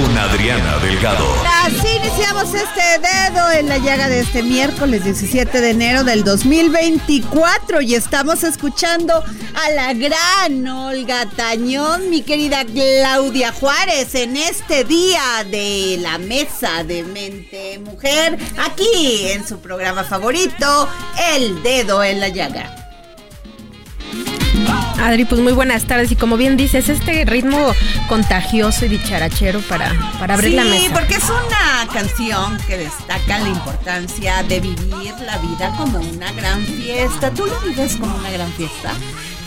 con Adriana Delgado. Así iniciamos este dedo en la llaga de este miércoles 17 de enero del 2024 y estamos escuchando a la gran Olga Tañón, mi querida Claudia Juárez, en este día de la mesa de mente mujer, aquí en su programa favorito, El Dedo en la Llaga. Adri, pues muy buenas tardes. Y como bien dices, este ritmo contagioso y dicharachero para, para abrir la mesa. Sí, porque es una canción que destaca la importancia de vivir la vida como una gran fiesta. ¿Tú lo vives como una gran fiesta?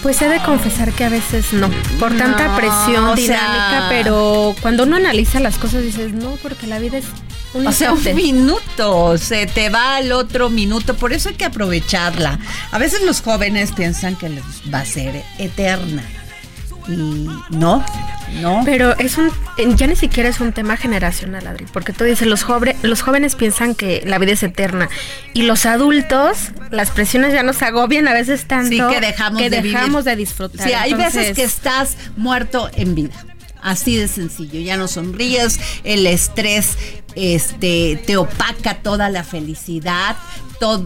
Pues he de confesar que a veces no, por tanta No, presión dinámica, sea- pero cuando uno analiza las cosas dices, no, porque la vida es un O sea, un instante". minuto, se te va al otro minuto, por eso hay que aprovecharla. A veces los jóvenes piensan que les va a ser eterna. Y no, no. Pero es un, ya ni siquiera es un tema generacional, Adri, porque tú dices, los, joven, los jóvenes piensan que la vida es eterna y los adultos, las presiones ya nos agobian a veces tanto Sí, que dejamos que de vivir. dejamos de disfrutar. Sí, hay veces que estás muerto en vida. Así de sencillo, ya no sonríes, el estrés este te opaca toda la felicidad,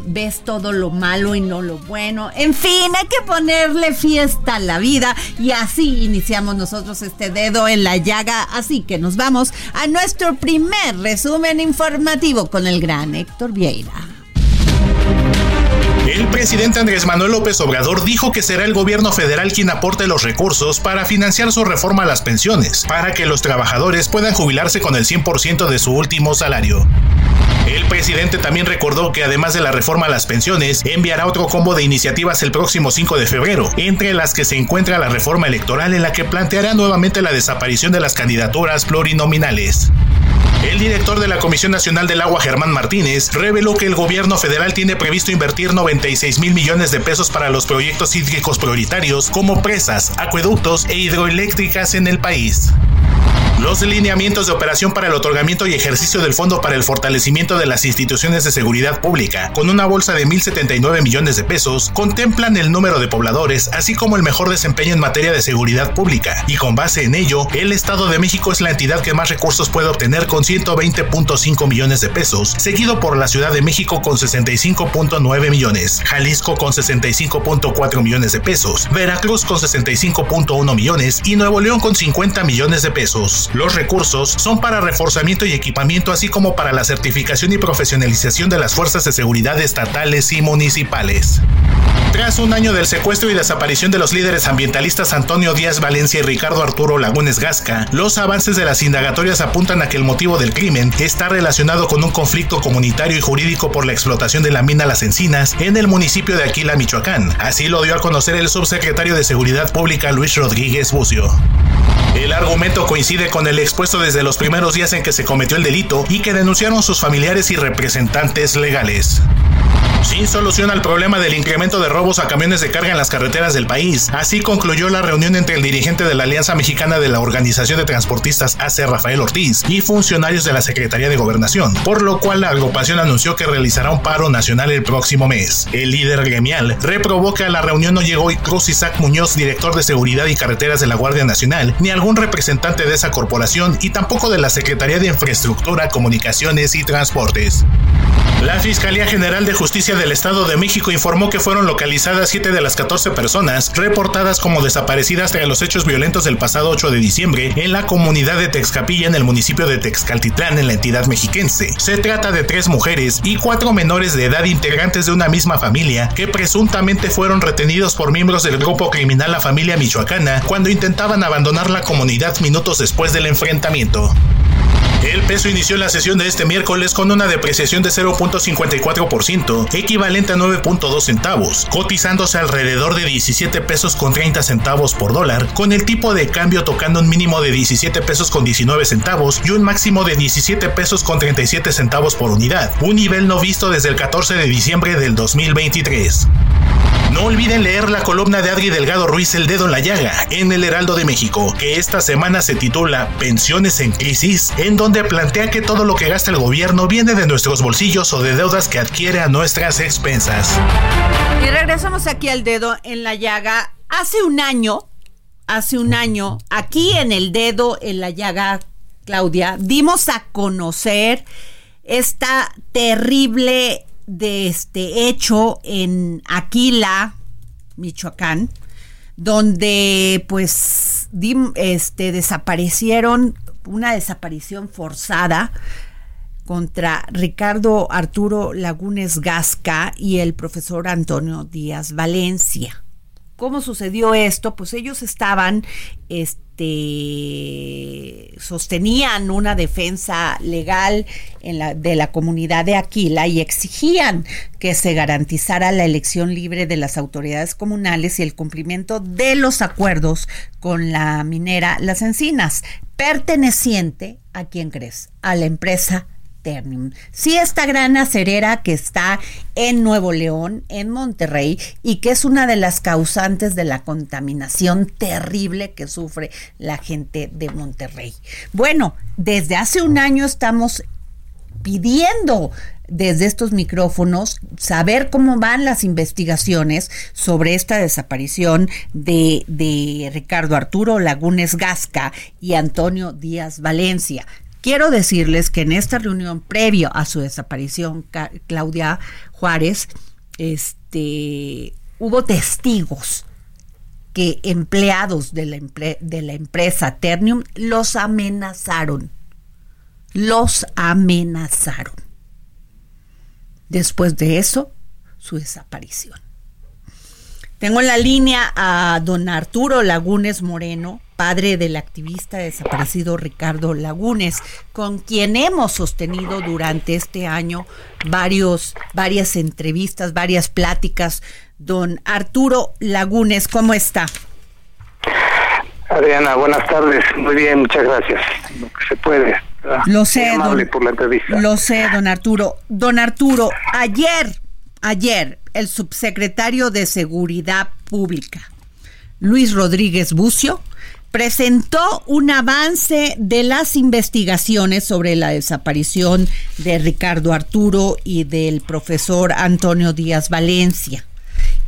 ves todo lo malo y no lo bueno. En fin, hay que ponerle fiesta a la vida y así iniciamos nosotros este dedo en la llaga, así que nos vamos a nuestro primer resumen informativo con el gran Héctor Vieira. El presidente Andrés Manuel López Obrador dijo que será el gobierno federal quien aporte los recursos para financiar su reforma a las pensiones, para que los trabajadores puedan jubilarse con el 100% de su último salario. El presidente también recordó que además de la reforma a las pensiones, enviará otro combo de iniciativas el próximo 5 de febrero, entre las que se encuentra la reforma electoral en la que planteará nuevamente la desaparición de las candidaturas plurinominales. El director de la Comisión Nacional del Agua, Germán Martínez, reveló que el gobierno federal tiene previsto invertir 96 mil millones de pesos para los proyectos hídricos prioritarios como presas, acueductos e hidroeléctricas en el país. Los lineamientos de operación para el otorgamiento y ejercicio del Fondo para el Fortalecimiento de las Instituciones de Seguridad Pública, con una bolsa de 1.079 millones de pesos, contemplan el número de pobladores, así como el mejor desempeño en materia de seguridad pública, y con base en ello, el Estado de México es la entidad que más recursos puede obtener con 120.5 millones de pesos, seguido por la Ciudad de México con 65.9 millones, Jalisco con 65.4 millones de pesos, Veracruz con 65.1 millones y Nuevo León con 50 millones de pesos. Los recursos son para reforzamiento y equipamiento, así como para la certificación y profesionalización de las fuerzas de seguridad estatales y municipales. Tras un año del secuestro y desaparición de los líderes ambientalistas Antonio Díaz Valencia y Ricardo Arturo Lagunes Gasca, los avances de las indagatorias apuntan a que el motivo del crimen está relacionado con un conflicto comunitario y jurídico por la explotación de la mina Las Encinas en el municipio de Aquila, Michoacán. Así lo dio a conocer el subsecretario de Seguridad Pública Luis Rodríguez Bucio. El argumento coincide con el expuesto desde los primeros días en que se cometió el delito y que denunciaron sus familiares y representantes legales. Sin solución al problema del incremento de robos a camiones de carga en las carreteras del país. Así concluyó la reunión entre el dirigente de la Alianza Mexicana de la Organización de Transportistas AC Rafael Ortiz y funcionarios de la Secretaría de Gobernación, por lo cual la agrupación anunció que realizará un paro nacional el próximo mes. El líder gremial reprobó que a la reunión no llegó Cruz Isaac Muñoz, director de Seguridad y Carreteras de la Guardia Nacional, ni algún representante de esa corporación y tampoco de la Secretaría de Infraestructura, Comunicaciones y Transportes. La Fiscalía General de Justicia del Estado de México informó que fueron localizadas 7 de las 14 personas reportadas como desaparecidas tras los hechos violentos del pasado 8 de diciembre en la comunidad de Texcapilla en el municipio de Texcaltitlán en la entidad mexiquense. Se trata de tres mujeres y cuatro menores de edad integrantes de una misma familia que presuntamente fueron retenidos por miembros del grupo criminal La Familia Michoacana cuando intentaban abandonar la comunidad minutos después del enfrentamiento. El peso inició la sesión de este miércoles con una depreciación de 0.54%, equivalente a 9.2 centavos, cotizándose alrededor de 17 pesos con 30 centavos por dólar, con el tipo de cambio tocando un mínimo de 17 pesos con 19 centavos y un máximo de 17 pesos con 37 centavos por unidad, un nivel no visto desde el 14 de diciembre del 2023. No olviden leer la columna de Adri Delgado Ruiz El Dedo en la Llaga en el Heraldo de México, que esta semana se titula Pensiones en crisis, en donde plantea que todo lo que gasta el gobierno viene de nuestros bolsillos o de deudas que adquiere a nuestras expensas. Y regresamos aquí al Dedo en la Llaga. Hace un año, hace un año, aquí en el Dedo en la Llaga, Claudia, dimos a conocer esta terrible de este hecho en Aquila, Michoacán, donde pues este, desaparecieron, una desaparición forzada contra Ricardo Arturo Lagunes Gasca y el profesor Antonio Díaz Valencia. ¿Cómo sucedió esto? Pues ellos estaban, este, sostenían una defensa legal de la comunidad de Aquila y exigían que se garantizara la elección libre de las autoridades comunales y el cumplimiento de los acuerdos con la minera Las Encinas, perteneciente a quién crees, a la empresa Sí, esta gran acerera que está en Nuevo León, en Monterrey, y que es una de las causantes de la contaminación terrible que sufre la gente de Monterrey. Bueno, desde hace un año estamos pidiendo desde estos micrófonos saber cómo van las investigaciones sobre esta desaparición de, de Ricardo Arturo Lagunes Gasca y Antonio Díaz Valencia. Quiero decirles que en esta reunión previo a su desaparición, Claudia Juárez, este, hubo testigos que empleados de la, de la empresa Ternium los amenazaron. Los amenazaron. Después de eso, su desaparición. Tengo en la línea a don Arturo Lagunes Moreno, padre del activista desaparecido Ricardo Lagunes, con quien hemos sostenido durante este año varios, varias entrevistas, varias pláticas. Don Arturo Lagunes, ¿cómo está? Adriana, buenas tardes. Muy bien, muchas gracias. Lo que se puede. Lo sé, don, por la entrevista. Lo sé, don Arturo. Don Arturo, ayer, ayer, el subsecretario de Seguridad Pública, Luis Rodríguez Bucio, presentó un avance de las investigaciones sobre la desaparición de Ricardo Arturo y del profesor Antonio Díaz Valencia.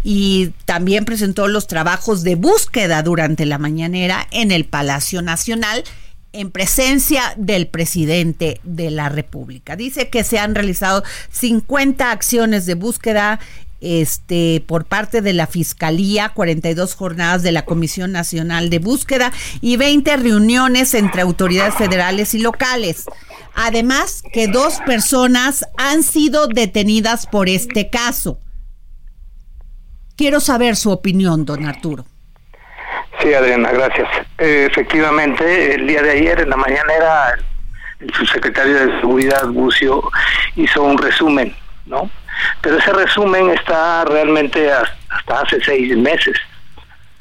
Y también presentó los trabajos de búsqueda durante la mañanera en el Palacio Nacional en presencia del presidente de la República. Dice que se han realizado 50 acciones de búsqueda este, por parte de la Fiscalía, 42 jornadas de la Comisión Nacional de Búsqueda y 20 reuniones entre autoridades federales y locales. Además, que dos personas han sido detenidas por este caso. Quiero saber su opinión, don Arturo. Sí, Adriana, gracias. Eh, efectivamente, el día de ayer, en la mañana, era el subsecretario de Seguridad, Bucio, hizo un resumen, ¿no? Pero ese resumen está realmente hasta hace seis meses.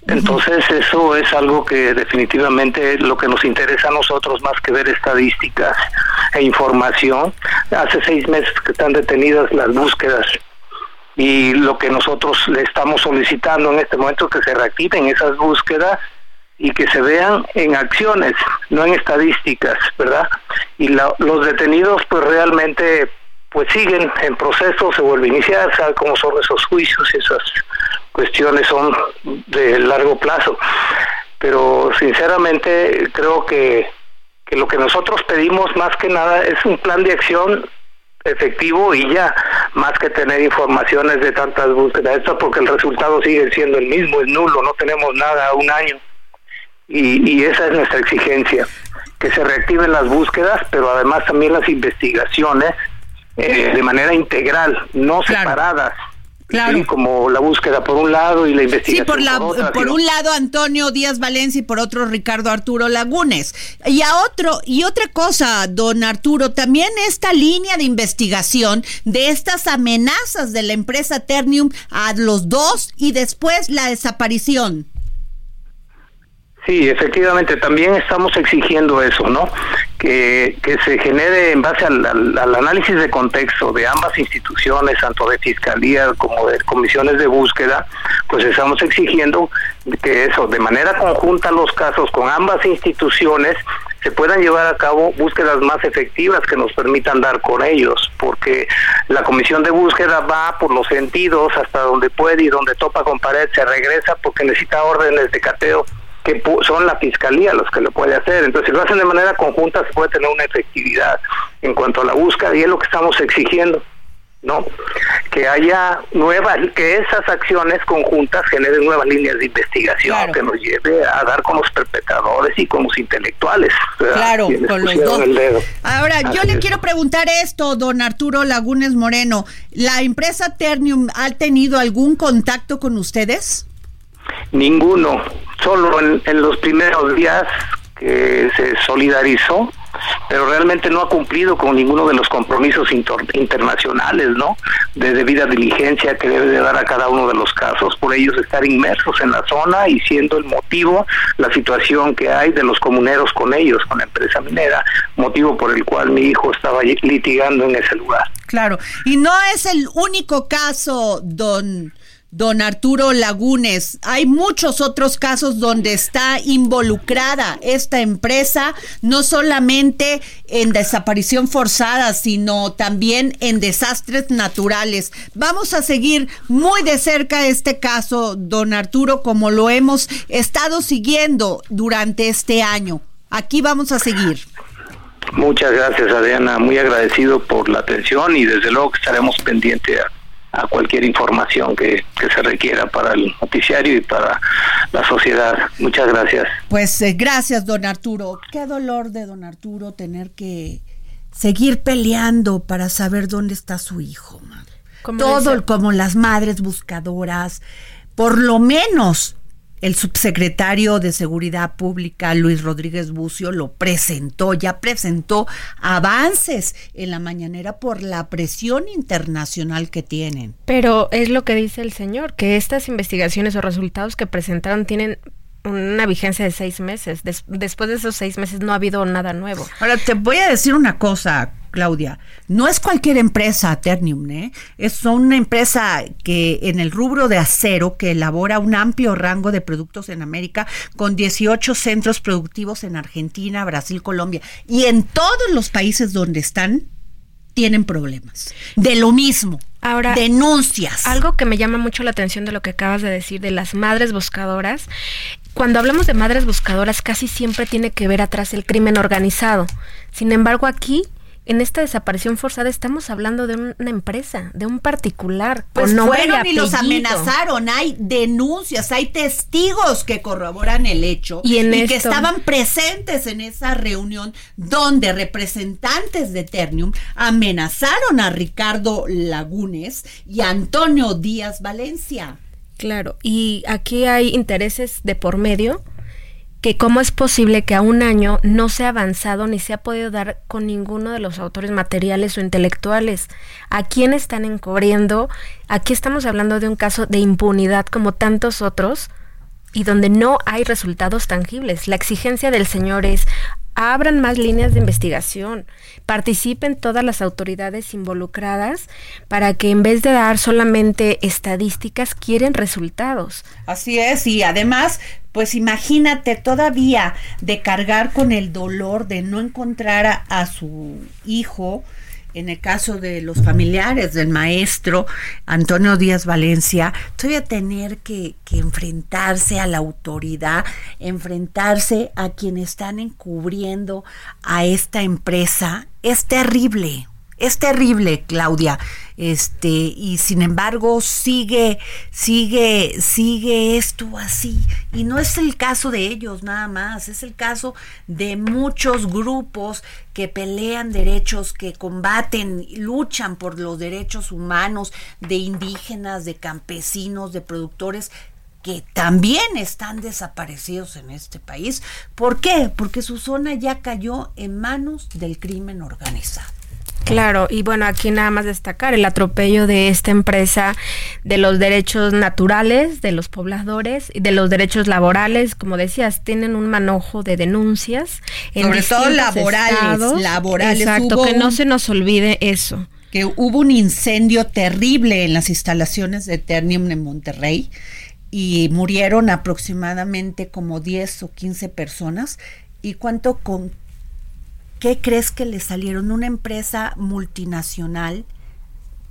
Entonces eso es algo que definitivamente lo que nos interesa a nosotros más que ver estadísticas e información. Hace seis meses que están detenidas las búsquedas Y lo que nosotros le estamos solicitando en este momento es que se reactiven esas búsquedas y que se vean en acciones, no en estadísticas, ¿verdad? Y los detenidos pues realmente pues siguen en proceso, se vuelve a iniciar, sabe cómo son esos juicios y esas cuestiones son de largo plazo. Pero sinceramente creo que, que lo que nosotros pedimos más que nada es un plan de acción efectivo y ya, más que tener informaciones de tantas búsquedas, esto porque el resultado sigue siendo el mismo, es nulo, no tenemos nada un año. Y, y esa es nuestra exigencia, que se reactiven las búsquedas, pero además también las investigaciones eh, de manera integral, no separadas. Claro. como la búsqueda por un lado y la investigación sí, por, la, por, un lado Antonio Díaz Valencia y por otro Ricardo Arturo Lagunes. Y a otro y otra cosa, don Arturo, también esta línea de investigación de estas amenazas de la empresa Ternium a los dos y después la desaparición. Sí, efectivamente, también estamos exigiendo eso, ¿no? Que, que se genere en base al, análisis de contexto de ambas instituciones, tanto de Fiscalía como de comisiones de búsqueda, pues estamos exigiendo que eso, de manera conjunta los casos con ambas instituciones, se puedan llevar a cabo búsquedas más efectivas que nos permitan dar con ellos, porque la comisión de búsqueda va por los sentidos hasta donde puede y donde topa con pared se regresa porque necesita órdenes de cateo que son la fiscalía los que lo puede hacer. Entonces, si lo hacen de manera conjunta, se puede tener una efectividad en cuanto a la búsqueda y es lo que estamos exigiendo. ¿no? Que haya nuevas, que esas acciones conjuntas generen nuevas líneas de investigación que nos lleve a dar con los perpetradores y con los intelectuales. Claro, con los dos. Ahora, yo le quiero preguntar esto, don Arturo Lagunes Moreno. ¿La empresa Ternium ha tenido algún contacto con ustedes? Ninguno, solo en, los primeros días que se solidarizó, pero realmente no ha cumplido con ninguno de los compromisos internacionales, ¿no? De debida diligencia que debe de dar a cada uno de los casos, por ellos estar inmersos en la zona y siendo el motivo la situación que hay de los comuneros con ellos, con la empresa minera, motivo por el cual mi hijo estaba litigando en ese lugar. Claro, y no es el único caso, don don Arturo Lagunes. Hay muchos otros casos donde está involucrada esta empresa, no solamente en desaparición forzada, sino también en desastres naturales. Vamos a seguir muy de cerca este caso, don Arturo, como lo hemos estado siguiendo durante este año. Aquí vamos a seguir. Muchas gracias, Adriana. Muy agradecido por la atención y desde luego que estaremos pendientes a cualquier información que, se requiera para el noticiario y para la sociedad. Muchas gracias. Pues eh, gracias, don Arturo. Qué dolor de don Arturo tener que seguir peleando para saber dónde está su hijo. Todo como las madres buscadoras, por lo menos el subsecretario de Seguridad Pública, Luis Rodríguez Bucio, lo presentó, ya presentó avances en la mañanera por la presión internacional que tienen. Pero es lo que dice el señor, que estas investigaciones o resultados que presentaron tienen una vigencia de seis meses. después de esos seis meses no ha habido nada nuevo. Ahora, te voy a decir una cosa, Claudia. No es cualquier empresa, Ternium, ¿eh? Es una empresa que en el rubro de acero que elabora un amplio rango de productos en América con 18 centros productivos en Argentina, Brasil, Colombia y en todos los países donde están tienen problemas. De lo mismo. Ahora, denuncias. Algo que me llama mucho la atención de lo que acabas de decir de las madres buscadoras cuando hablamos de madres buscadoras casi siempre tiene que ver atrás el crimen organizado. Sin embargo, aquí en esta desaparición forzada estamos hablando de una empresa, de un particular. Pues fueron y, los amenazaron. Hay denuncias, hay testigos que corroboran el hecho y, que estaban presentes en esa reunión donde representantes de Ternium amenazaron a Ricardo Lagunes y a Antonio Díaz Valencia. Claro, y aquí hay intereses de por medio que cómo es posible que a un año no se ha avanzado ni se ha podido dar con ninguno de los autores materiales o intelectuales. ¿A quién están encubriendo? Aquí estamos hablando de un caso de impunidad como tantos otros y donde no hay resultados tangibles. La exigencia del señor es abran más líneas de investigación, participen todas las autoridades involucradas para que en vez de dar solamente estadísticas, quieren resultados. Así es, y además, pues imagínate todavía de cargar con el dolor de no encontrar a, a su hijo, en el caso de los familiares del maestro Antonio Díaz Valencia, todavía tener que, que, enfrentarse a la autoridad, enfrentarse a quienes están encubriendo a esta empresa, es terrible. Es terrible, Claudia. Este, y sin embargo, sigue, sigue, sigue esto así. Y no es el caso de ellos nada más, es el caso de muchos grupos que pelean derechos, que combaten, luchan por los derechos humanos de indígenas, de campesinos, de productores que también están desaparecidos en este país. ¿Por qué? Porque su zona ya cayó en manos del crimen organizado. Claro, y bueno, aquí nada más destacar el atropello de esta empresa de los derechos naturales de los pobladores y de los derechos laborales, como decías, tienen un manojo de denuncias. En Sobre todo laborales, estados. laborales. Exacto, que no se nos olvide eso. Que hubo un incendio terrible en las instalaciones de Ternium en Monterrey y murieron aproximadamente como 10 o 15 personas. ¿Y cuánto con ¿Qué crees que le salieron? Una empresa multinacional,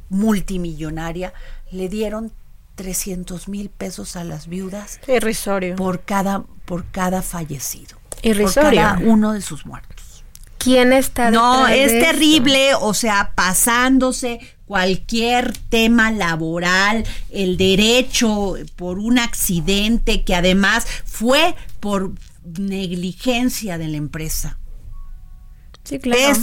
multimillonaria, le dieron 300 mil pesos a las viudas. Irrisorio. Por cada, por cada fallecido. Irrisorio. Por cada uno de sus muertos. ¿Quién está No, es de terrible, o sea, pasándose cualquier tema laboral, el derecho por un accidente que además fue por negligencia de la empresa. Es,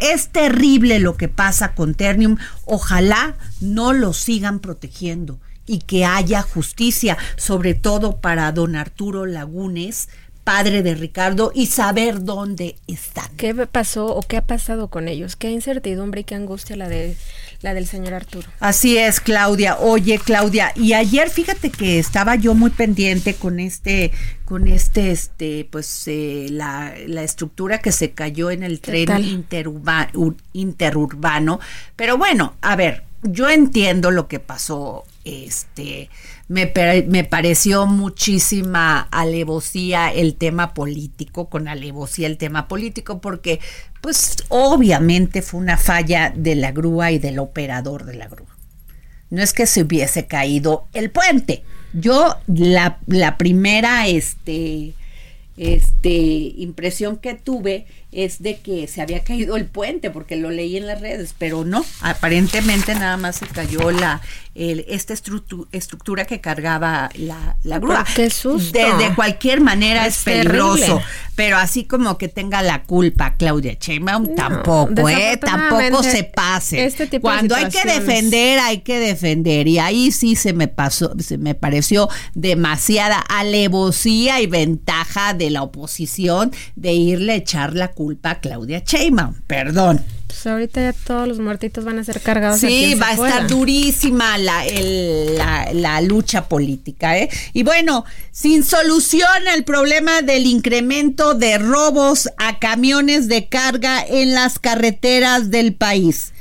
es terrible lo que pasa con Ternium. Ojalá no lo sigan protegiendo y que haya justicia, sobre todo para don Arturo Lagunes, padre de Ricardo, y saber dónde están. ¿Qué pasó o qué ha pasado con ellos? Qué incertidumbre y qué angustia la de la del señor Arturo. Así es, Claudia. Oye, Claudia, y ayer fíjate que estaba yo muy pendiente con este, con este, este, pues eh, la, la, estructura que se cayó en el tren interurba, interurbano. Pero bueno, a ver, yo entiendo lo que pasó. Este, me, me, pareció muchísima alevosía el tema político, con alevosía el tema político, porque pues obviamente fue una falla de la grúa y del operador de la grúa. No es que se hubiese caído el puente. Yo la, la primera este, este, impresión que tuve es de que se había caído el puente, porque lo leí en las redes, pero no, aparentemente nada más se cayó la el, esta estructura, estructura que cargaba la, la grúa. Qué susto. De, de cualquier manera es, es peligroso, terrible. pero así como que tenga la culpa Claudia Sheinbaum, no, tampoco, eh, tampoco se pase. Este tipo Cuando de hay que defender, hay que defender, y ahí sí se me pasó, se me pareció demasiada alevosía y ventaja de la oposición de irle a echar la culpa culpa a Claudia Sheinbaum, perdón. Pues ahorita ya todos los muertitos van a ser cargados. Sí, va a estar durísima la, el, la, la, lucha política. ¿eh? Y bueno, sin solución al problema del incremento de robos a camiones de carga en las carreteras del país.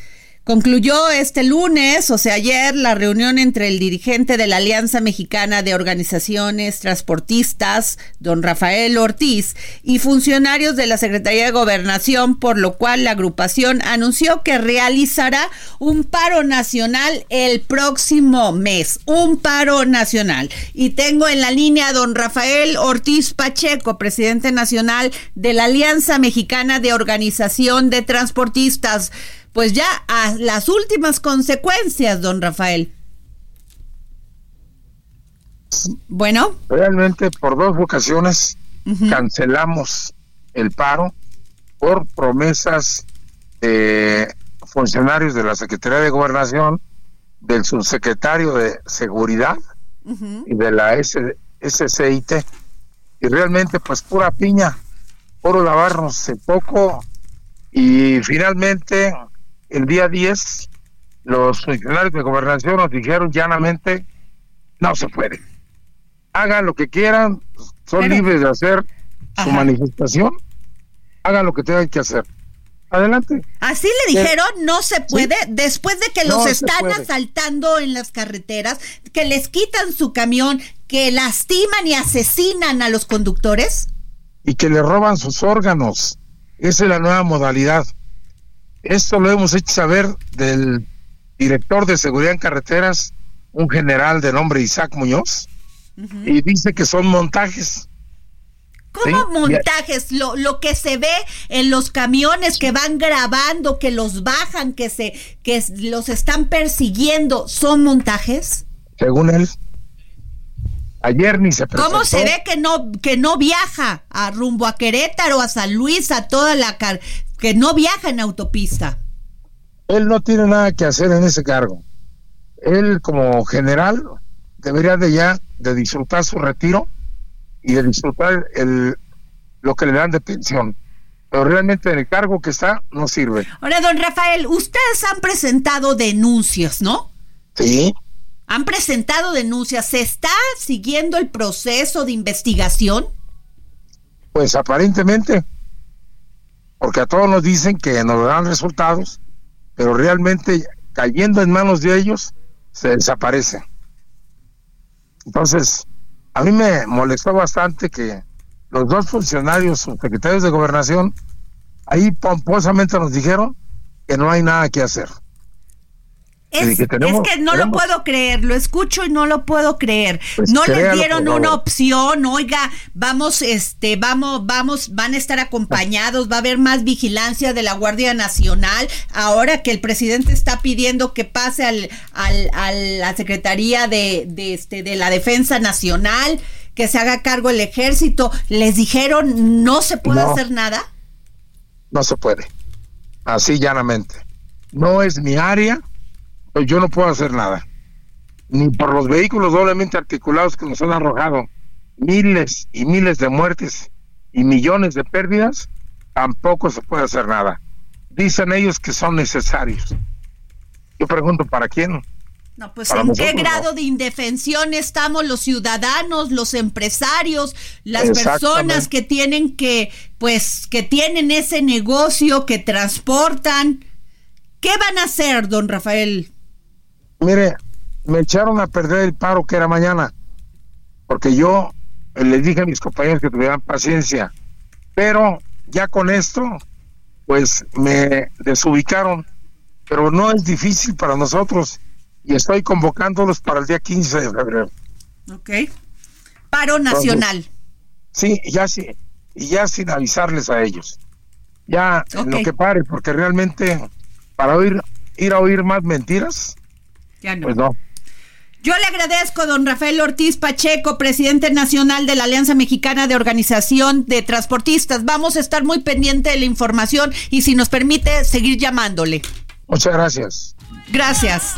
Concluyó este lunes, o sea, ayer, la reunión entre el dirigente de la Alianza Mexicana de Organizaciones Transportistas, don Rafael Ortiz, y funcionarios de la Secretaría de Gobernación, por lo cual la agrupación anunció que realizará un paro nacional el próximo mes, un paro nacional. Y tengo en la línea a don Rafael Ortiz Pacheco, presidente nacional de la Alianza Mexicana de Organización de Transportistas pues ya a las últimas consecuencias, don Rafael. Bueno. Realmente por dos ocasiones uh -huh. cancelamos el paro por promesas de funcionarios de la Secretaría de Gobernación, del subsecretario de Seguridad uh -huh. y de la S SCIT. Y realmente pues pura piña, puro lavarnos de poco y finalmente el día 10 los funcionarios de gobernación nos dijeron llanamente no se puede hagan lo que quieran, son libres de hacer su manifestación, hagan lo que tengan que hacer. Adelante. Así le dijeron, no se puede, después de que los están asaltando en las carreteras, que les quitan su camión, que lastiman y asesinan a los conductores. Y que le roban sus órganos. Esa es la nueva modalidad. Esto lo hemos hecho saber del director de seguridad en carreteras, un general de nombre Isaac Muñoz, y dice que son montajes. ¿Cómo montajes? Lo, lo que se ve en los camiones que van grabando, que los bajan, que se, que los están persiguiendo, ¿son montajes? Según él. Ayer ni se presentó. ¿Cómo se ve que no, que no viaja a rumbo a Querétaro, a San Luis, a toda la que no viaja en autopista? Él no tiene nada que hacer en ese cargo. Él como general debería de ya de disfrutar su retiro y de disfrutar el, lo que le dan de pensión. Pero realmente en el cargo que está no sirve. Ahora, don Rafael, ustedes han presentado denuncias, ¿no? Sí. Han presentado denuncias. ¿Se está siguiendo el proceso de investigación? Pues aparentemente, porque a todos nos dicen que nos dan resultados, pero realmente cayendo en manos de ellos, se desaparece. Entonces, a mí me molestó bastante que los dos funcionarios, secretarios de gobernación, ahí pomposamente nos dijeron que no hay nada que hacer. Es, que, no lo puedo creer, lo escucho y no lo puedo creer. Pues no les dieron una opción, oiga, vamos, este, vamos, vamos, van a estar acompañados, va a haber más vigilancia de la Guardia Nacional. Ahora que el presidente está pidiendo que pase al, al, a la Secretaría de, de, este, de la Defensa Nacional, que se haga cargo el ejército, les dijeron no se puede hacer nada. No se puede, así llanamente. No es mi área pues yo no puedo hacer nada. Ni por los vehículos doblemente articulados que nos han arrojado miles y miles de muertes y millones de pérdidas, tampoco se puede hacer nada. Dicen ellos que son necesarios. Yo pregunto, ¿para quién? No, pues en qué grado de indefensión estamos los ciudadanos, los empresarios, las personas que tienen que, pues, que tienen ese negocio, que transportan. ¿Qué van a hacer, don Rafael? Mire, me echaron a perder el paro que era mañana, porque yo les dije a mis compañeros que tuvieran paciencia, pero ya con esto, pues me desubicaron, pero no es difícil para nosotros y estoy convocándolos para el día 15 de febrero. Ok. Paro nacional. sí, ya sí, y ya sin avisarles a ellos. Ya lo que pare, porque realmente para oír, ir a oír más mentiras, pues no. Yo le agradezco, don Rafael Ortiz Pacheco, presidente nacional de la Alianza Mexicana de Organización de Transportistas. Vamos a estar muy pendiente de la información y si nos permite seguir llamándole. Muchas gracias. Gracias.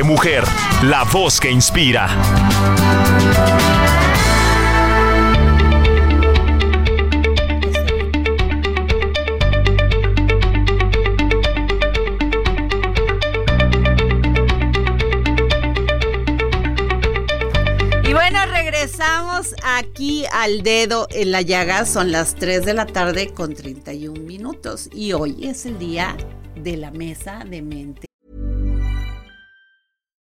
Mujer, la voz que inspira. Y bueno, regresamos aquí al dedo en la llaga son las 3 de la tarde con 31 minutos y hoy es el día de la mesa de mente.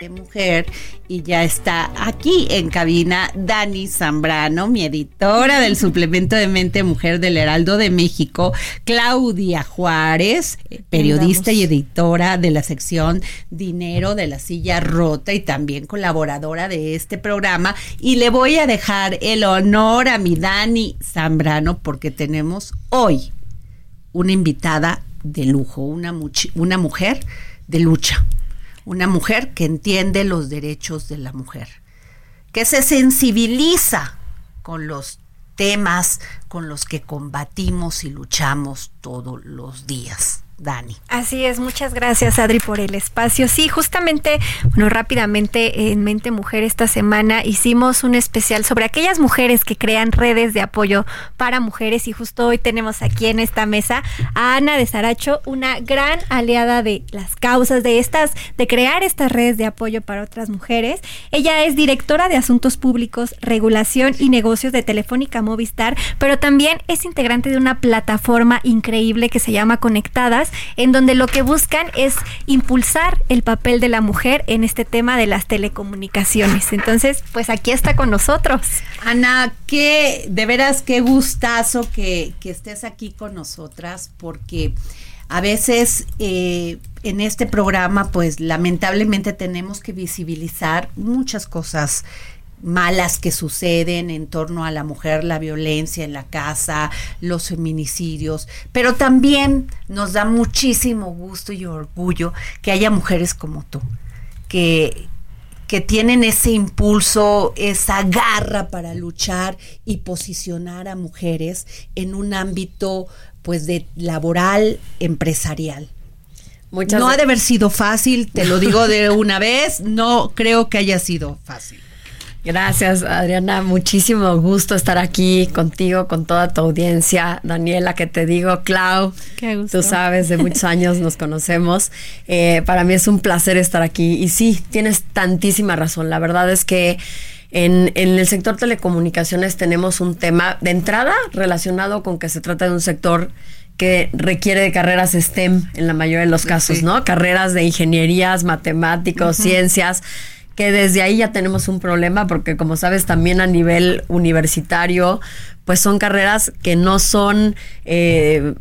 De mujer y ya está aquí en cabina Dani Zambrano, mi editora del suplemento de Mente Mujer del Heraldo de México, Claudia Juárez, periodista y editora de la sección Dinero de la Silla Rota y también colaboradora de este programa. Y le voy a dejar el honor a mi Dani Zambrano porque tenemos hoy una invitada de lujo, una, una mujer de lucha una mujer que entiende los derechos de la mujer, que se sensibiliza con los temas con los que combatimos y luchamos todos los días. Dani. Así es, muchas gracias Adri por el espacio. Sí, justamente, bueno, rápidamente en Mente Mujer esta semana hicimos un especial sobre aquellas mujeres que crean redes de apoyo para mujeres y justo hoy tenemos aquí en esta mesa a Ana de Saracho, una gran aliada de las causas de estas, de crear estas redes de apoyo para otras mujeres. Ella es directora de Asuntos Públicos, Regulación y Negocios de Telefónica Movistar, pero también es integrante de una plataforma increíble que se llama Conectadas en donde lo que buscan es impulsar el papel de la mujer en este tema de las telecomunicaciones. Entonces, pues aquí está con nosotros. Ana, qué, de veras, qué gustazo que, estés aquí con nosotras, porque a veces eh, en este programa, pues lamentablemente tenemos que visibilizar muchas cosas malas que suceden en torno a la mujer, la violencia en la casa, los feminicidios, pero también nos da muchísimo gusto y orgullo que haya mujeres como tú, que, que tienen ese impulso, esa garra para luchar y posicionar a mujeres en un ámbito pues de laboral empresarial. no ha de haber sido fácil, te lo digo de una vez, no creo que haya sido fácil. Gracias, Adriana. Muchísimo gusto estar aquí contigo, con toda tu audiencia. Daniela, que te digo, Clau, Qué gusto. tú sabes, de muchos años nos conocemos. Eh, para mí es un placer estar aquí. Y sí, tienes tantísima razón. La verdad es que en, en, el sector telecomunicaciones tenemos un tema de entrada relacionado con que se trata de un sector que requiere de carreras STEM en la mayoría de los casos, ¿no? Carreras de ingenierías, matemáticos, ciencias que desde ahí ya tenemos un problema porque como sabes también a nivel universitario pues son carreras que no son eh,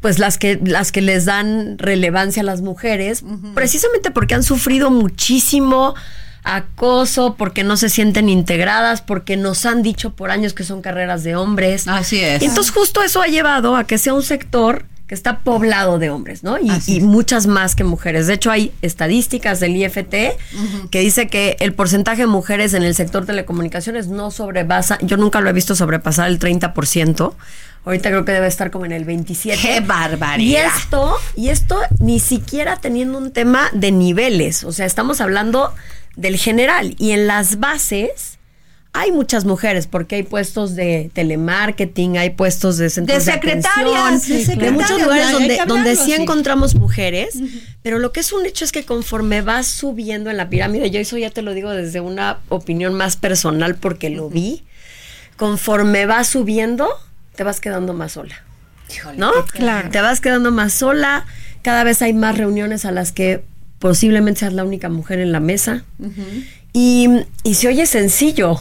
pues las que las que les dan relevancia a las mujeres precisamente porque han sufrido muchísimo acoso, porque no se sienten integradas, porque nos han dicho por años que son carreras de hombres. Así es. entonces justo eso ha llevado a que sea un sector que está poblado de hombres, ¿no? Y, muchas más que mujeres. De hecho, hay estadísticas del IFT que dice que el porcentaje de mujeres en el sector telecomunicaciones no sobrepasa, yo nunca lo he visto sobrepasar el 30%. Ahorita creo que debe estar como en el 27. ¡Qué barbaridad! Y esto, y esto ni siquiera teniendo un tema de niveles. O sea, estamos hablando del general. Y en las bases hay muchas mujeres porque hay puestos de telemarketing, hay puestos de centros de, secretarias, de, muchos lugares donde, donde sí encontramos mujeres, pero lo que es un hecho es que conforme vas subiendo en la pirámide, yo eso ya te lo digo desde una opinión más personal porque lo vi, conforme vas subiendo, te vas quedando más sola. ¿No? Claro. Te vas quedando más sola, cada vez hay más reuniones a las que posiblemente seas la única mujer en la mesa. y, y se oye sencillo,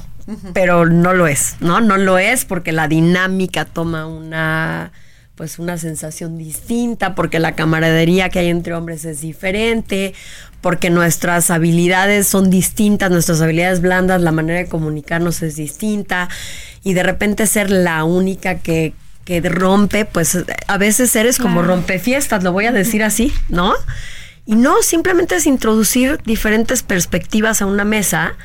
pero no lo es, ¿no? No lo es porque la dinámica toma una pues una sensación distinta, porque la camaradería que hay entre hombres es diferente, porque nuestras habilidades son distintas, nuestras habilidades blandas, la manera de comunicarnos es distinta, y de repente ser la única que, que rompe, pues a veces eres como rompefiestas, lo voy a decir así, ¿no? Y no, simplemente es introducir diferentes perspectivas a una mesa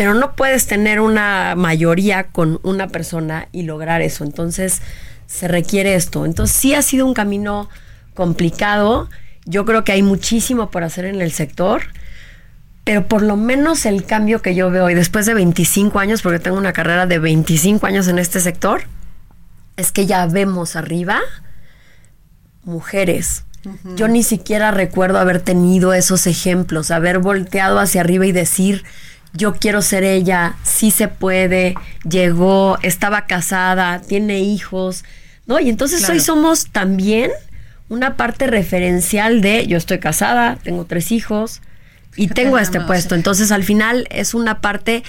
pero no puedes tener una mayoría con una persona y lograr eso. Entonces, se requiere esto. Entonces, sí ha sido un camino complicado. Yo creo que hay muchísimo por hacer en el sector, pero por lo menos el cambio que yo veo hoy, después de 25 años, porque tengo una carrera de 25 años en este sector, es que ya vemos arriba mujeres. Yo ni siquiera recuerdo haber tenido esos ejemplos, haber volteado hacia arriba y decir, yo quiero ser ella, sí se puede, llegó, estaba casada, tiene hijos, ¿no? Y entonces hoy somos también una parte referencial de yo estoy casada, tengo tres hijos y tengo este puesto. Entonces al final es una parte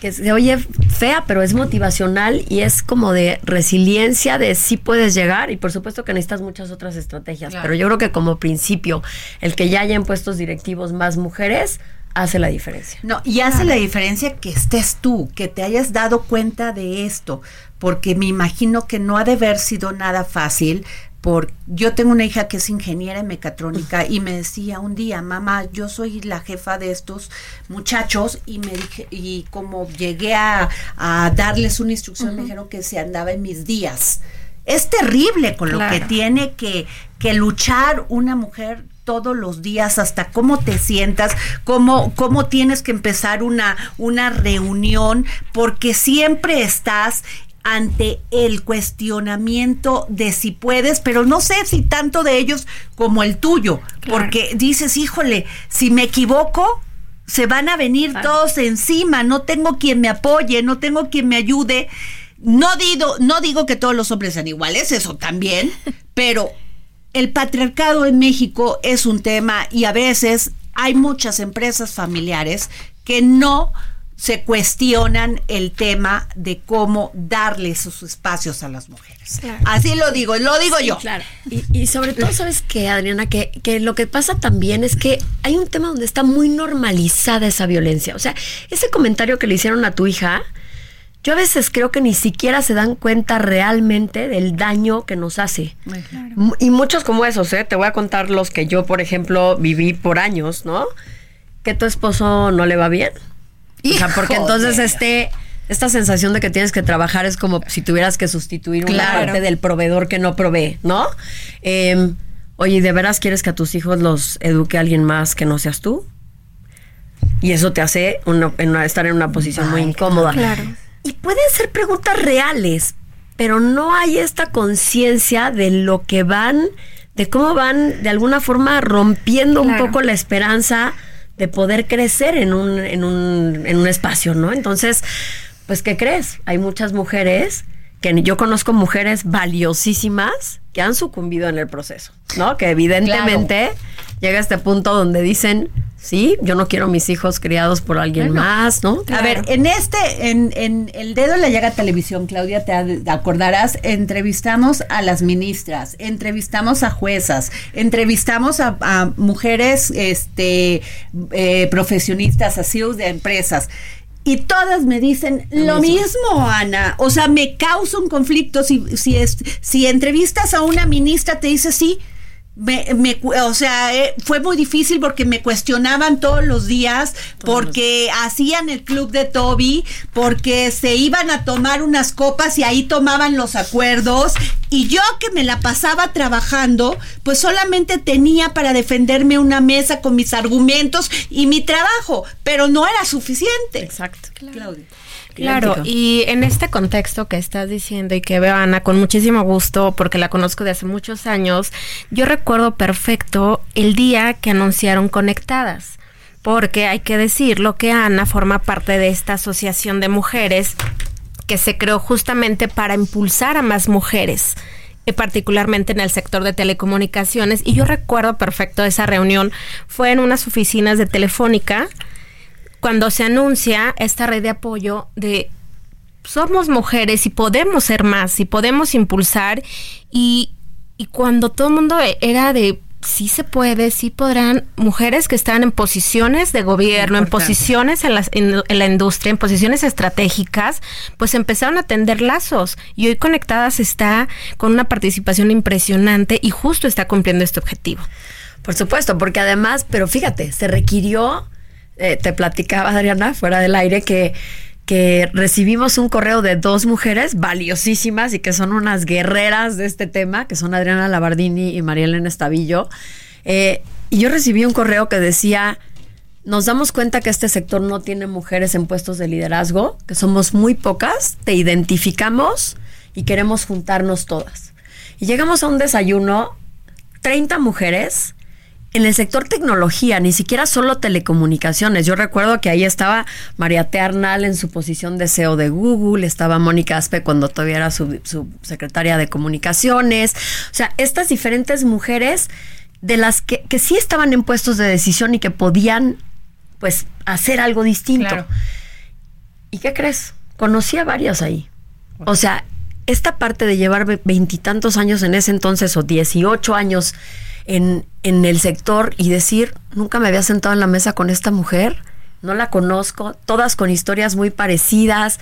que se oye fea, pero es motivacional y es como de resiliencia de sí puedes llegar y por supuesto que necesitas muchas otras estrategias, pero yo creo que como principio el que ya haya en puestos directivos más mujeres hace la diferencia. No, y hace la diferencia que estés tú, que te hayas dado cuenta de esto, porque me imagino que no ha de haber sido nada fácil por, yo tengo una hija que es ingeniera en mecatrónica y me decía un día, mamá, yo soy la jefa de estos muchachos y me dije, y como llegué a, darles una instrucción, me dijeron que se andaba en mis días. Es terrible con lo que tiene que, que luchar una mujer todos los días, hasta cómo te sientas, cómo, cómo tienes que empezar una, una reunión, porque siempre estás ante el cuestionamiento de si puedes, pero no sé si tanto de ellos como el tuyo, porque dices, híjole, si me equivoco, se van a venir todos encima, no tengo quien me apoye, no tengo quien me ayude. No digo, no digo que todos los hombres sean iguales, eso también, pero el patriarcado en México es un tema y a veces hay muchas empresas familiares que no se cuestionan el tema de cómo darle sus espacios a las mujeres. Así lo digo, lo digo yo. Claro. Y, sobre todo, ¿sabes qué, Adriana? Que, que lo que pasa también es que hay un tema donde está muy normalizada esa violencia. O sea, ese comentario que le hicieron a tu hija, yo a veces creo que ni siquiera se dan cuenta realmente del daño que nos hace. Y muchos como esos, ¿eh? Te voy a contar los que yo, por ejemplo, viví por años, ¿no? Que tu esposo no le va bien. O sea, porque entonces este esta sensación de que tienes que trabajar es como si tuvieras que sustituir una parte del proveedor que no provee, ¿no? Eh, oye, ¿de veras quieres que a tus hijos los eduque alguien más que no seas tú? Y eso te hace estar en una posición muy incómoda. Claro. Y pueden ser preguntas reales, pero no hay esta conciencia de lo que van, de cómo van de alguna forma rompiendo un poco la esperanza de poder crecer en un, en un, en un espacio, ¿no? Entonces, pues, ¿qué crees? Hay muchas mujeres que yo conozco mujeres valiosísimas que han sucumbido en el proceso, ¿no? Que evidentemente llega este punto donde dicen, sí, yo no quiero mis hijos criados por alguien más, ¿no? A ver, en este, en, en El Dedo en la Llaga Televisión, Claudia, te acordarás, entrevistamos a las ministras, entrevistamos a juezas, entrevistamos a, mujeres este, eh, profesionistas, así de empresas. Y todas me dicen lo, mismo. Ana. O sea, me causa un conflicto si, si, es, si entrevistas a una ministra, te dice sí, me, me, o sea, eh, fue muy difícil porque me cuestionaban todos los días, porque hacían el club de Toby, porque se iban a tomar unas copas y ahí tomaban los acuerdos. Y yo que me la pasaba trabajando, pues solamente tenía para defenderme una mesa con mis argumentos y mi trabajo, pero no era suficiente. Exacto. Claudia. Claro, y en este contexto que estás diciendo y que veo a Ana con muchísimo gusto porque la conozco de hace muchos años, yo recuerdo perfecto el día que anunciaron Conectadas, porque hay que decirlo que Ana forma parte de esta asociación de mujeres que se creó justamente para impulsar a más mujeres eh, particularmente en el sector de telecomunicaciones. Y yo recuerdo perfecto esa reunión. Fue en unas oficinas de Telefónica cuando se anuncia esta red de apoyo de somos mujeres y podemos ser más y podemos impulsar y, y cuando todo el mundo era de sí se puede, sí podrán, mujeres que están en posiciones de gobierno, en posiciones en la, en, la, industria, en posiciones estratégicas, pues empezaron a tender lazos y hoy Conectadas está con una participación impresionante y justo está cumpliendo este objetivo. Por supuesto, porque además, pero fíjate, se requirió eh, te platicaba Adriana fuera del aire que que recibimos un correo de dos mujeres valiosísimas y que son unas guerreras de este tema, que son Adriana Labardini y María Elena Estavillo. Eh, y yo recibí un correo que decía, nos damos cuenta que este sector no tiene mujeres en puestos de liderazgo, que somos muy pocas, te identificamos y queremos juntarnos todas. Y llegamos a un desayuno, 30 mujeres, en el sector tecnología, ni siquiera solo telecomunicaciones. Yo recuerdo que ahí estaba María Ternal en su posición de CEO de Google, estaba Mónica Aspe cuando todavía era su, su, secretaria de comunicaciones. O sea, estas diferentes mujeres de las que, que, sí estaban en puestos de decisión y que podían, pues, hacer algo distinto. ¿Y qué crees? Conocí a varias ahí. O sea, esta parte de llevar veintitantos años en ese entonces o 18 años en, en el sector y decir, nunca me había sentado en la mesa con esta mujer, no la conozco, todas con historias muy parecidas.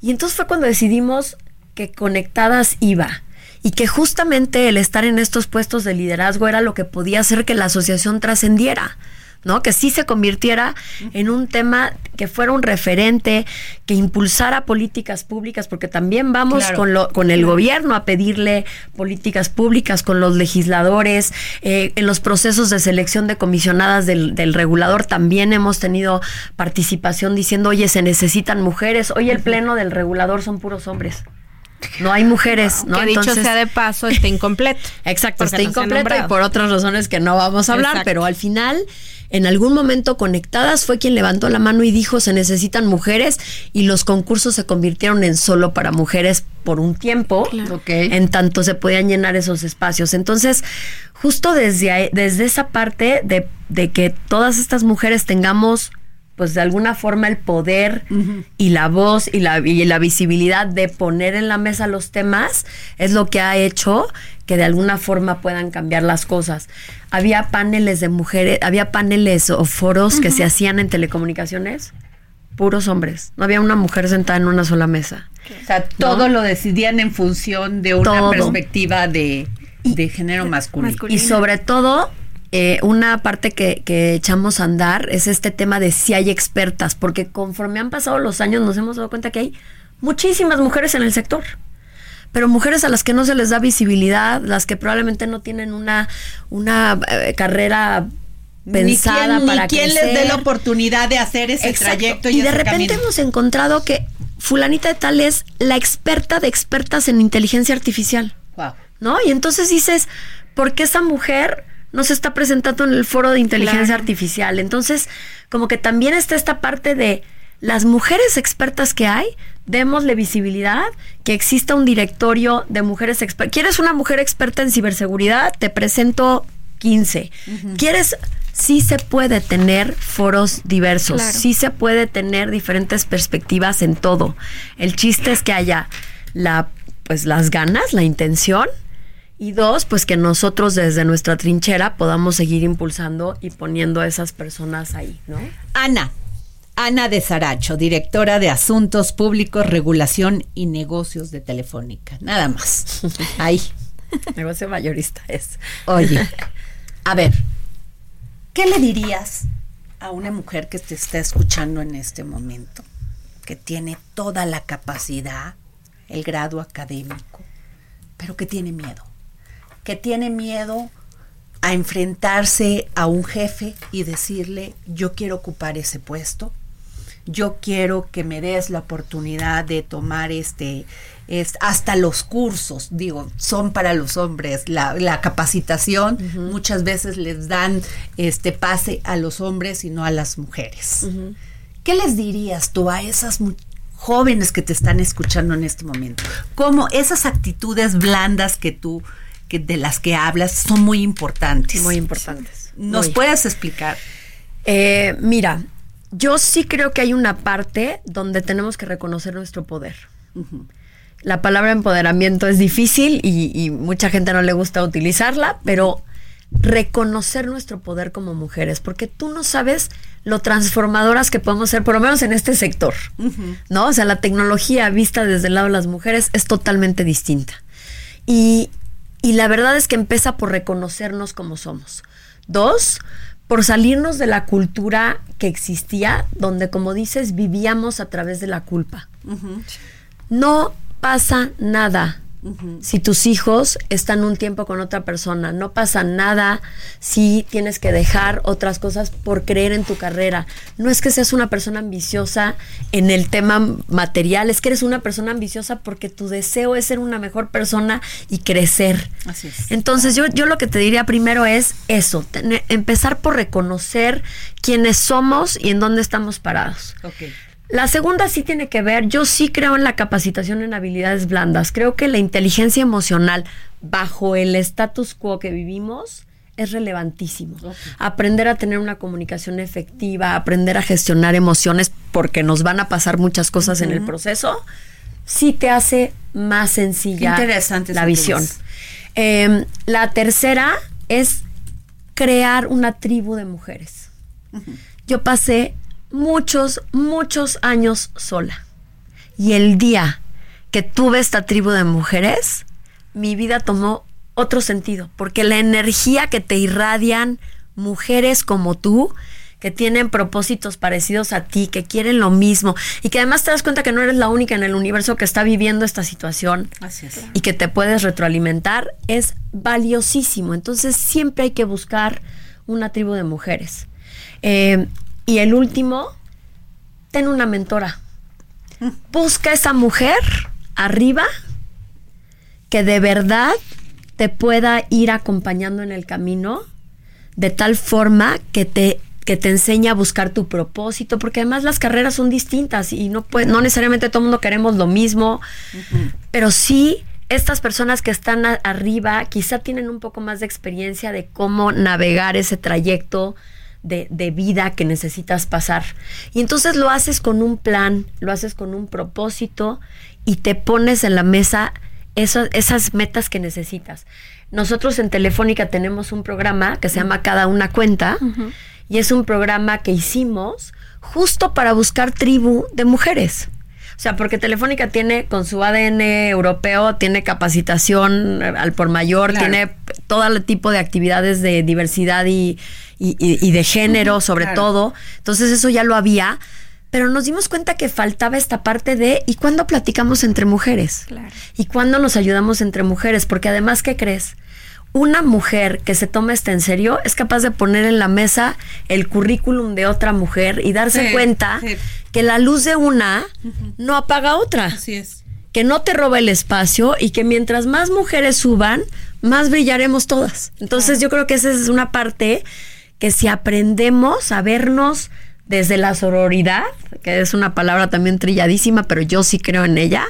Y entonces fue cuando decidimos que conectadas iba y que justamente el estar en estos puestos de liderazgo era lo que podía hacer que la asociación trascendiera. ¿No? Que sí se convirtiera en un tema que fuera un referente, que impulsara políticas públicas, porque también vamos con, lo, con el gobierno a pedirle políticas públicas, con los legisladores, eh, en los procesos de selección de comisionadas del, regulador también hemos tenido participación diciendo, oye, se necesitan mujeres, hoy el pleno del regulador son puros hombres. No hay mujeres, ¿no? Que dicho sea de paso, está incompleto. Exacto, está incompleto y por otras razones que no vamos a hablar, pero al final en algún momento Conectadas fue quien levantó la mano y dijo se necesitan mujeres y los concursos se convirtieron en solo para mujeres por un tiempo, en tanto se podían llenar esos espacios. Entonces, justo desde, desde esa parte de, de que todas estas mujeres tengamos pues de alguna forma el poder y la voz y la, y la visibilidad de poner en la mesa los temas es lo que ha hecho que de alguna forma puedan cambiar las cosas. Había paneles de mujeres, había paneles o foros que se hacían en telecomunicaciones, puros hombres. No había una mujer sentada en una sola mesa. O sea, todo lo decidían en función de una perspectiva de, de género masculino. Y sobre todo eh, una parte que, echamos a andar es este tema de si hay expertas, porque conforme han pasado los años nos hemos dado cuenta que hay muchísimas mujeres en el sector, pero mujeres a las que no se les da visibilidad, las que probablemente no tienen una, una eh, carrera pensada ni para quién les dé la oportunidad de hacer ese trayecto y, de repente hemos encontrado que fulanita de tal es la experta de expertas en inteligencia artificial. Wow. ¿No? Y entonces dices, ¿por qué esa mujer no se está presentando en el foro de inteligencia artificial. Entonces, como que también está esta parte de las mujeres expertas que hay, démosle visibilidad, que exista un directorio de mujeres expertas. ¿Quieres una mujer experta en ciberseguridad? Te presento 15. ¿Quieres? Sí se puede tener foros diversos, sí se puede tener diferentes perspectivas en todo. El chiste es que haya la, pues las ganas, la intención y dos, pues que nosotros desde nuestra trinchera podamos seguir impulsando y poniendo a esas personas ahí, ¿no? Ana, Ana de Saracho, directora de Asuntos Públicos, Regulación y Negocios de Telefónica. Nada más. Ahí. Negocio mayorista es. Oye, a ver, ¿qué le dirías a una mujer que te está escuchando en este momento? Que tiene toda la capacidad, el grado académico, pero que tiene miedo que tiene miedo a enfrentarse a un jefe y decirle, yo quiero ocupar ese puesto, yo quiero que me des la oportunidad de tomar este, hasta los cursos, digo, son para los hombres, la, capacitación muchas veces les dan este pase a los hombres y no a las mujeres. ¿Qué les dirías tú a esas jóvenes que te están escuchando en este momento? ¿Cómo esas actitudes blandas que tú que de las que hablas son muy importantes. Muy importantes. ¿Nos puedes explicar? Eh, mira, yo sí creo que hay una parte donde tenemos que reconocer nuestro poder. La palabra empoderamiento es difícil y, y, mucha gente no le gusta utilizarla, pero reconocer nuestro poder como mujeres, porque tú no sabes lo transformadoras que podemos ser, por lo menos en este sector, ¿no? O sea, la tecnología vista desde el lado de las mujeres es totalmente distinta. Y, y la verdad es que empieza por reconocernos como somos. Dos, por salirnos de la cultura que existía, donde como dices, vivíamos a través de la culpa. No pasa nada si tus hijos están un tiempo con otra persona. No pasa nada si tienes que dejar otras cosas por creer en tu carrera. No es que seas una persona ambiciosa en el tema material, es que eres una persona ambiciosa porque tu deseo es ser una mejor persona y crecer. Así es. Entonces yo, yo lo que te diría primero es eso, tener- empezar por reconocer quiénes somos y en dónde estamos parados. La segunda sí tiene que ver, yo sí creo en la capacitación en habilidades blandas. Creo que la inteligencia emocional bajo el status quo que vivimos es relevantísimo. Aprender a tener una comunicación efectiva, aprender a gestionar emociones porque nos van a pasar muchas cosas en el proceso, sí te hace más sencilla interesante la visión. Eh, la tercera es crear una tribu de mujeres. Yo pasé muchos, muchos años sola. Y el día que tuve esta tribu de mujeres, mi vida tomó otro sentido, porque la energía que te irradian mujeres como tú, que tienen propósitos parecidos a ti, que quieren lo mismo, y que además te das cuenta que no eres la única en el universo que está viviendo esta situación Así es. y que te puedes retroalimentar, es valiosísimo. Entonces siempre hay que buscar una tribu de mujeres. Eh, y el último, ten una mentora. Busca esa mujer arriba que de verdad te pueda ir acompañando en el camino de tal forma que te que te enseñe a buscar tu propósito, porque además las carreras son distintas y no puede, no necesariamente todo el mundo queremos lo mismo, pero sí estas personas que están a- arriba quizá tienen un poco más de experiencia de cómo navegar ese trayecto de, de vida que necesitas pasar. Y entonces lo haces con un plan, lo haces con un propósito y te pones en la mesa eso- esas metas que necesitas. Nosotros en Telefónica tenemos un programa que se llama Cada una cuenta y es un programa que hicimos justo para buscar tribu de mujeres. O sea, porque Telefónica tiene con su ADN europeo, tiene capacitación eh, al por mayor, Claro. tiene todo el tipo de actividades de diversidad y, y- y- y de género, sobre claro. todo. Entonces eso ya lo había, pero nos dimos cuenta que faltaba esta parte de ¿y cuándo platicamos entre mujeres? Claro. ¿Y cuándo nos ayudamos entre mujeres? Porque además, ¿qué crees? Una mujer que se toma esto en serio es capaz de poner en la mesa el currículum de otra mujer y darse Sí, cuenta sí. que la luz de una no apaga otra Así es. que no te roba el espacio y que mientras más mujeres suban, más brillaremos todas. Entonces yo creo que esa es una parte que si aprendemos a vernos desde la sororidad, que es una palabra también trilladísima, pero yo sí creo en ella,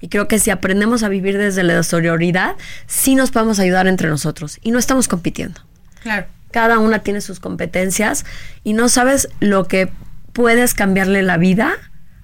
y creo que si aprendemos a vivir desde la sororidad, sí nos podemos ayudar entre nosotros y no estamos compitiendo. Claro. Cada una tiene sus competencias y no sabes lo que puedes cambiarle la vida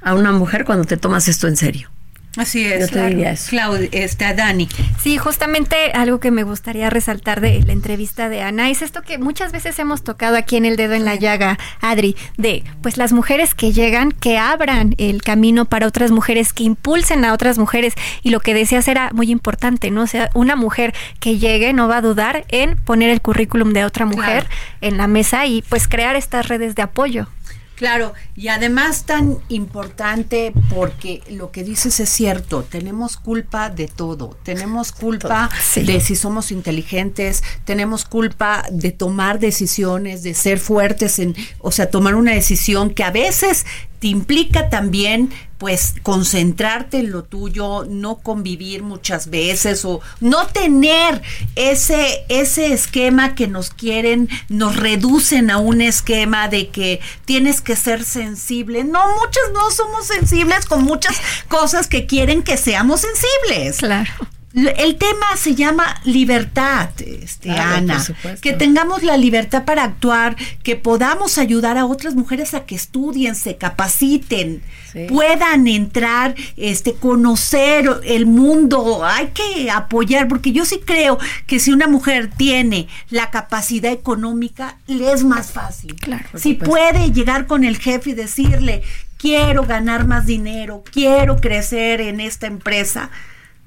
a una mujer cuando te tomas esto en serio. Así es. Yo te diría eso. Claudia, este, a Dani. Sí, justamente algo que me gustaría resaltar de la entrevista de Ana es esto que muchas veces hemos tocado aquí en el dedo en la llaga, Adri, de pues las mujeres que llegan, que abran el camino para otras mujeres, que impulsen a otras mujeres y lo que decías era muy importante, ¿no? O sea, una mujer que llegue no va a dudar en poner el currículum de otra mujer Claro. en la mesa y pues crear estas redes de apoyo. Claro, y además tan importante porque lo que dices es cierto, tenemos culpa de todo, tenemos culpa Sí. de si somos inteligentes, tenemos culpa de tomar decisiones, de ser fuertes en, o sea, tomar una decisión que a veces te implica también pues concentrarte en lo tuyo, no convivir muchas veces o no tener ese ese esquema que nos quieren, nos reducen a un esquema de que tienes que ser sensible. No, muchas no somos sensibles con muchas cosas que quieren que seamos sensibles. Claro. El tema se llama libertad, este, Claro, Ana. Que tengamos la libertad para actuar, que podamos ayudar a otras mujeres a que estudien, se capaciten, Sí. puedan entrar, este, conocer el mundo. Hay que apoyar, porque yo sí creo que si una mujer tiene la capacidad económica, le es más fácil. Claro, si puede llegar con el jefe y decirle, quiero ganar más dinero, quiero crecer en esta empresa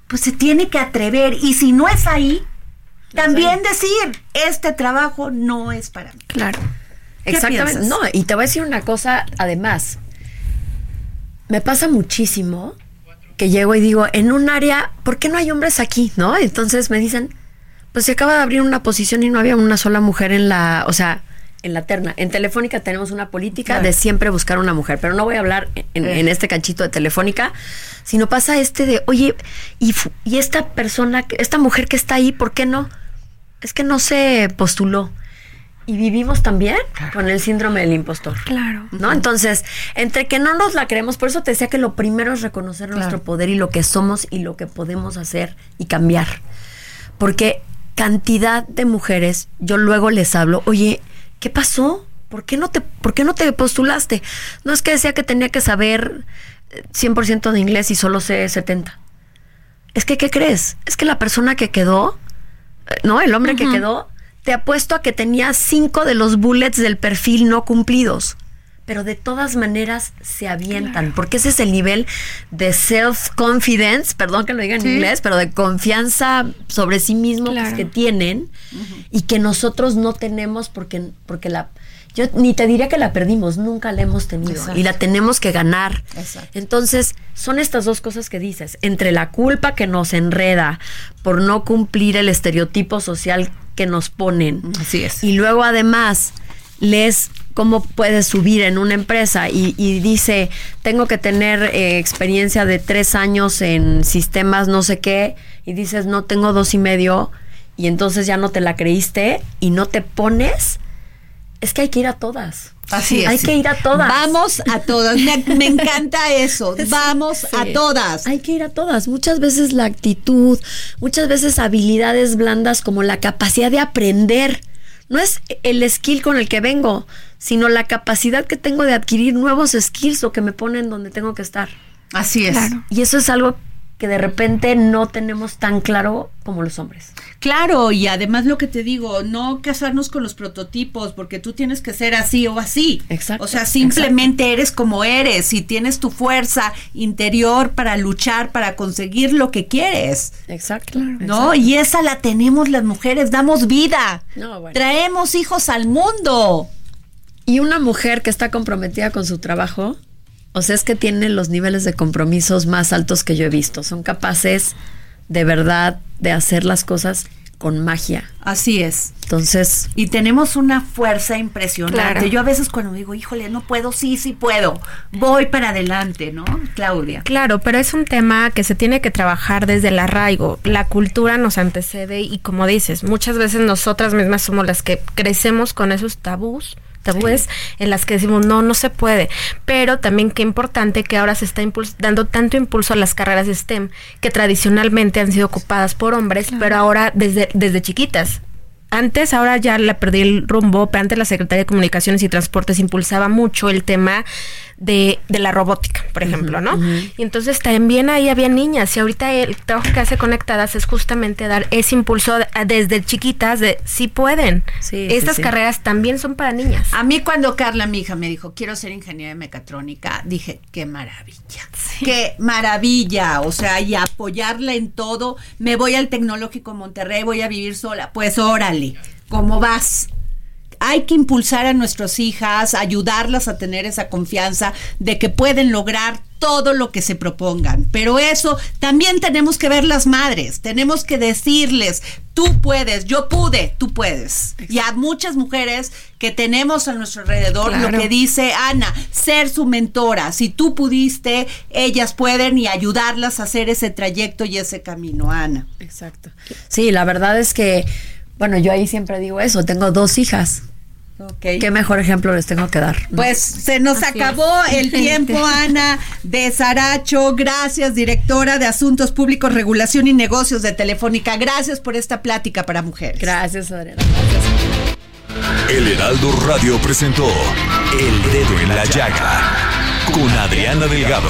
pues se tiene que atrever y si no es ahí, también decir, este trabajo no es para mí. Claro. ¿Qué Exactamente. piensas? No, y te voy a decir una cosa, además. Me pasa muchísimo que llego y digo, en un área, ¿por qué no hay hombres aquí? ¿No? Entonces me dicen, pues se acaba de abrir una posición y no había una sola mujer en la, o sea, en la terna. En Telefónica tenemos una política Claro. de siempre buscar una mujer, pero no voy a hablar en, Eh. en este canchito de Telefónica, sino pasa este de, oye, y, y esta persona, que- esta mujer que está ahí, ¿por qué no? Es que no se postuló. Y vivimos también con el síndrome del impostor. Claro. ¿No? Entonces, entre que no nos la creemos, por eso te decía que lo primero es reconocer nuestro poder y lo que somos y lo que podemos hacer y cambiar. Porque cantidad de mujeres, yo luego les hablo, oye, ¿qué pasó? ¿Por qué no te, por qué no te postulaste? No es que decía que tenía que saber eh, 100% de inglés y solo sé 70. Es que, ¿qué crees? Es que la persona que quedó, eh, ¿no? El hombre que quedó, te apuesto a que tenía cinco de los bullets del perfil no cumplidos. Pero de todas maneras se avientan, porque ese es el nivel de self-confidence, perdón que lo diga en Sí. inglés, pero de confianza sobre sí mismos Claro. que tienen y que nosotros no tenemos porque, porque la... Yo ni te diría que la perdimos, nunca la hemos tenido Exacto. y la tenemos que ganar. Exacto. Entonces, son estas dos cosas que dices, entre la culpa que nos enreda por no cumplir el estereotipo social que nos ponen. Así es. Y luego además lees cómo puedes subir en una empresa y, y dice, tengo que tener eh, experiencia de tres años en sistemas no sé qué, y dices, no, tengo dos y medio, y entonces ya no te la creíste y no te pones, es que hay que ir a todas. Así es. Hay que ir a todas. Vamos a todas. Me, me encanta eso. Vamos Sí. a todas. Hay que ir a todas. Muchas veces la actitud, muchas veces habilidades blandas como la capacidad de aprender. No es el skill con el que vengo, sino la capacidad que tengo de adquirir nuevos skills o que me ponen donde tengo que estar. Así es. Claro. Y eso es algo que de repente no tenemos tan claro como los hombres. Claro, y además lo que te digo, no casarnos con los prototipos, porque tú tienes que ser así o así. Exacto, O sea, simplemente eres como eres y tienes tu fuerza interior para luchar, para conseguir lo que quieres. Exacto. ¿No? Y esa la tenemos las mujeres, damos vida. No, bueno. Traemos hijos al mundo. Y una mujer que está comprometida con su trabajo, o sea, es que tiene los niveles de compromisos más altos que yo he visto. Son capaces de verdad de hacer las cosas con magia. Así es. Entonces, Y tenemos una fuerza impresionante. Claro. Yo a veces cuando digo, híjole, no puedo, sí, sí puedo. Voy para adelante, ¿no? Claudia. Claro, pero es un tema que se tiene que trabajar desde el arraigo. La cultura nos antecede y como dices, muchas veces nosotras mismas somos las que crecemos con esos tabús tabúes en las que decimos no, no se puede, pero también qué importante que ahora se está dando tanto impulso a las carreras STEM que tradicionalmente han sido ocupadas por hombres, pero ahora desde, desde chiquitas. Antes, ahora ya le perdí el rumbo, pero antes la Secretaría de Comunicaciones y Transportes impulsaba mucho el tema de, de la robótica, por ejemplo, ¿no? Y entonces también ahí había niñas y ahorita el trabajo que hace Conectadas es justamente dar ese impulso a- desde chiquitas de si pueden. Sí, sí, Estas sí. carreras también son para niñas. A mí cuando Carla, mi hija, me dijo, quiero ser ingeniera de mecatrónica, dije, qué maravilla, qué maravilla, o sea, y apoyarla en todo, me voy al Tecnológico Monterrey, voy a vivir sola, pues órale, ¿cómo vas? Hay que impulsar a nuestras hijas, ayudarlas a tener esa confianza de que pueden lograr todo lo que se propongan. Pero eso también tenemos que ver las madres, tenemos que decirles, tú puedes, yo pude, tú puedes. Y a muchas mujeres que tenemos a nuestro alrededor, Claro. lo que dice Ana, ser su mentora. Si tú pudiste, ellas pueden y ayudarlas a hacer ese trayecto y ese camino, Ana. exacto. Sí, la verdad es que, bueno, yo ahí siempre digo eso, tengo dos hijas. ¿Qué mejor ejemplo les tengo que dar? no? Pues se nos Así acabó el tiempo, Ana de Saracho. Gracias, directora de Asuntos Públicos, Regulación y Negocios de Telefónica. Gracias por esta plática para mujeres. Gracias, Adriana. Gracias. El Heraldo Radio presentó El Dedo en la Llaga con Adriana Delgado.